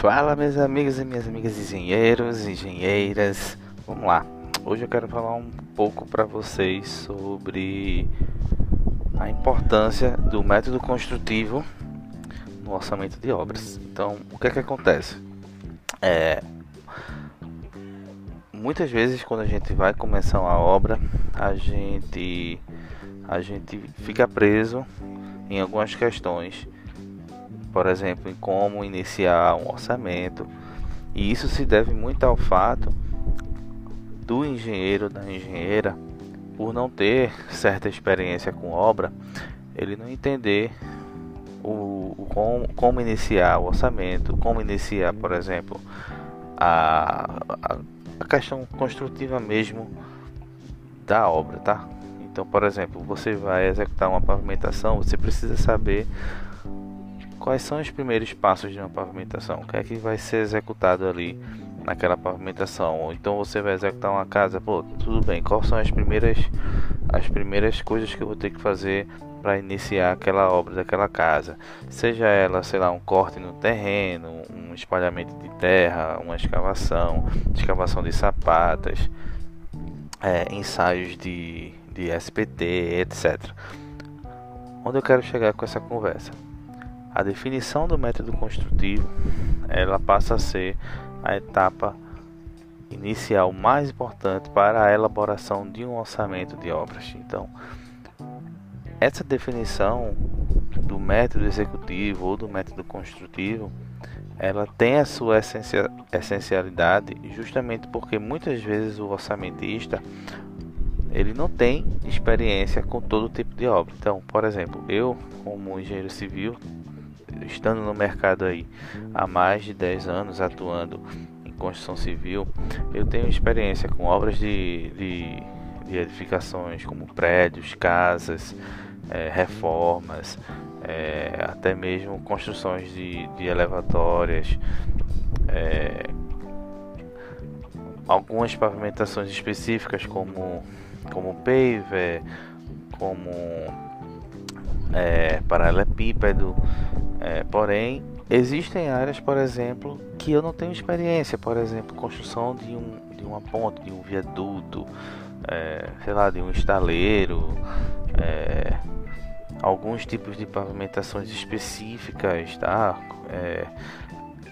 Fala meus amigos e minhas amigas engenheiros, engenheiras. Vamos lá. Hoje eu quero falar um pouco para vocês sobre a importância do método construtivo no orçamento de obras. Então, o que é que acontece? É, muitas vezes quando a gente vai começar uma obra, a gente a gente fica preso em algumas questões por exemplo, em como iniciar um orçamento. E isso se deve muito ao fato do engenheiro da engenheira, por não ter certa experiência com obra, ele não entender o, o como, como, iniciar o orçamento, como iniciar, por exemplo, a, a, a questão construtiva mesmo da obra, tá? Então, por exemplo, você vai executar uma pavimentação, você precisa saber quais são os primeiros passos de uma pavimentação, o que é que vai ser executado ali naquela pavimentação, ou então você vai executar uma casa, pô, tudo bem, quais são as primeiras as primeiras coisas que eu vou ter que fazer para iniciar aquela obra daquela casa, seja ela, sei lá, um corte no terreno, um espalhamento de terra, uma escavação, escavação de sapatas, é, ensaios de, de SPT, etc. Onde eu quero chegar com essa conversa? A definição do método construtivo, ela passa a ser a etapa inicial mais importante para a elaboração de um orçamento de obras. Então, essa definição do método executivo ou do método construtivo, ela tem a sua essencialidade justamente porque muitas vezes o orçamentista ele não tem experiência com todo tipo de obra. Então, por exemplo, eu como engenheiro civil estando no mercado aí há mais de 10 anos atuando em construção civil, eu tenho experiência com obras de, de, de edificações como prédios, casas, é, reformas, é, até mesmo construções de, de elevatórias, é, algumas pavimentações específicas como, como paver, como é, paralelepípedo, é, porém, existem áreas, por exemplo, que eu não tenho experiência, por exemplo, construção de, um, de uma ponte, de um viaduto, é, sei lá, de um estaleiro, é, alguns tipos de pavimentações específicas, tá? É,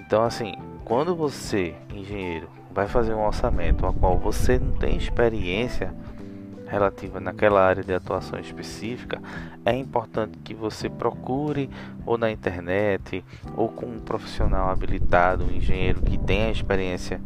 então, assim, quando você, engenheiro, vai fazer um orçamento a qual você não tem experiência, relativa naquela área de atuação específica, é importante que você procure ou na internet ou com um profissional habilitado, um engenheiro que tenha experiência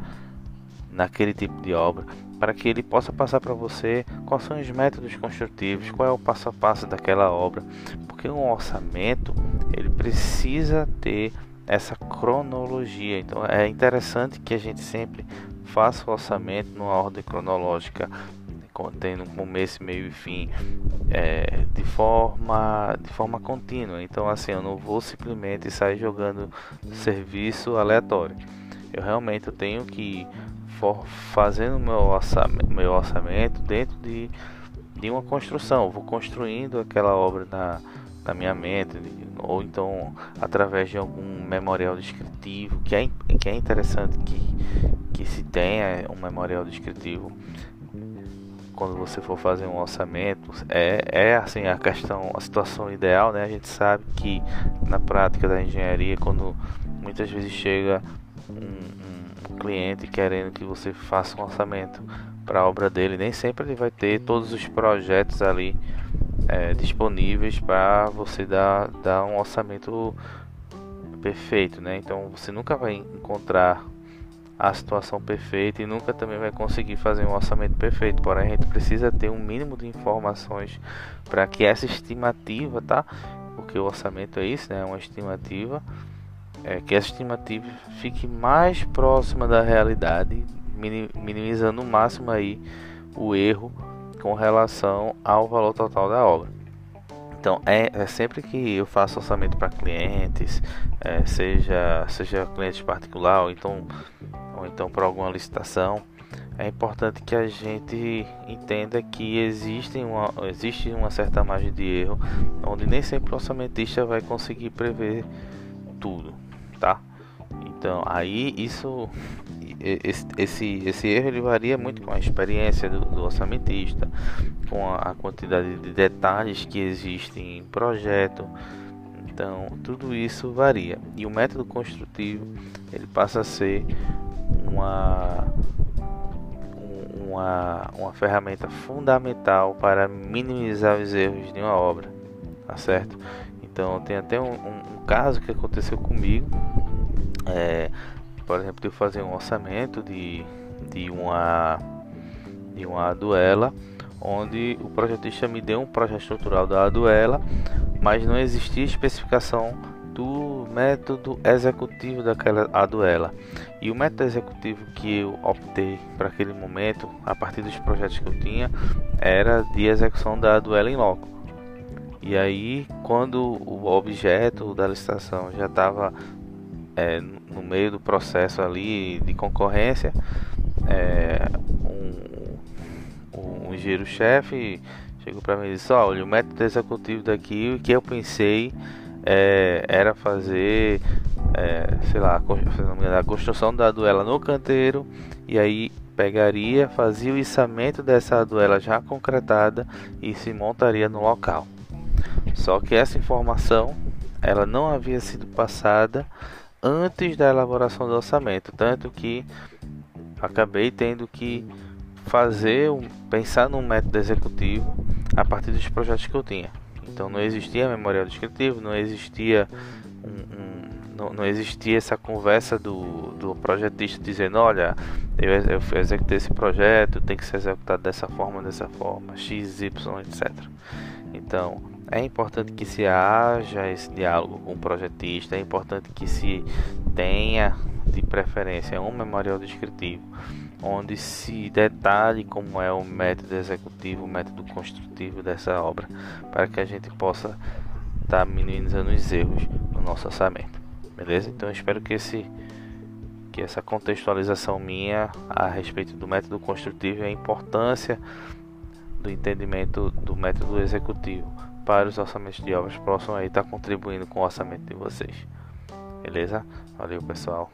naquele tipo de obra, para que ele possa passar para você quais são os métodos construtivos, qual é o passo a passo daquela obra, porque um orçamento ele precisa ter essa cronologia. Então é interessante que a gente sempre faça o orçamento numa ordem cronológica contendo começo, meio e fim é, de forma de forma contínua. Então assim, eu não vou simplesmente sair jogando serviço aleatório. Eu realmente tenho que for fazendo meu orçamento, meu orçamento dentro de, de uma construção. Eu vou construindo aquela obra na, na minha mente, ou então através de algum memorial descritivo, que é, que é interessante que, que se tenha um memorial descritivo quando você for fazer um orçamento é, é assim a questão a situação ideal né? A gente sabe que na prática da engenharia quando muitas vezes chega um, um cliente querendo que você faça um orçamento para a obra dele nem sempre ele vai ter todos os projetos ali é, disponíveis para você dar, dar um orçamento perfeito né? Então você nunca vai encontrar a situação perfeita e nunca também vai conseguir fazer um orçamento perfeito. Porém, a gente precisa ter um mínimo de informações para que essa estimativa, tá? Porque o orçamento é isso, né? É uma estimativa. É, que essa estimativa fique mais próxima da realidade, minimizando o máximo aí o erro com relação ao valor total da obra. Então, é, é sempre que eu faço orçamento para clientes, é, seja, seja cliente particular ou então, ou então para alguma licitação, é importante que a gente entenda que existe uma, existe uma certa margem de erro, onde nem sempre o orçamentista vai conseguir prever tudo, tá? Então, aí isso esse, esse, erro ele varia muito com a experiência do, do orçamentista, com a, a, quantidade de detalhes que existem em projeto. Então, tudo isso varia. E o método construtivo ele passa a ser uma uma, uma ferramenta fundamental para minimizar os erros de uma obra, tá certo? Então tem até um, um, um caso que aconteceu comigo, é, por exemplo, de fazer um orçamento de, de uma de uma duela, onde o projetista me deu um projeto estrutural da duela, mas não existia especificação do método executivo daquela aduela. E o método executivo que eu optei para aquele momento, a partir dos projetos que eu tinha, era de execução da duela em loco. E aí, quando o objeto da licitação já estava é, no meio do processo ali de concorrência, é, um, um engenheiro-chefe chegou para mim e disse: Olha, o método executivo daqui, o que eu pensei é, era fazer, é, sei lá, a construção da duela no canteiro e aí pegaria, fazia o içamento dessa duela já concretada e se montaria no local. Só que essa informação ela não havia sido passada antes da elaboração do orçamento, tanto que acabei tendo que fazer pensar num método executivo a partir dos projetos que eu tinha. Então não existia memorial descritivo, não existia um, um, não, não, existia essa conversa do, do projetista dizendo, olha, eu, eu executei esse projeto, tem que ser executado dessa forma, dessa forma, x, y, etc. Então é importante que se haja esse diálogo com o projetista, é importante que se tenha de preferência um memorial descritivo onde se detalhe como é o método executivo, o método construtivo dessa obra, para que a gente possa estar tá minimizando os erros no nosso orçamento. Beleza? Então espero que esse que essa contextualização minha a respeito do método construtivo e a importância do entendimento do método executivo para os orçamentos de obras possam aí tá contribuindo com o orçamento de vocês. Beleza? Valeu, pessoal.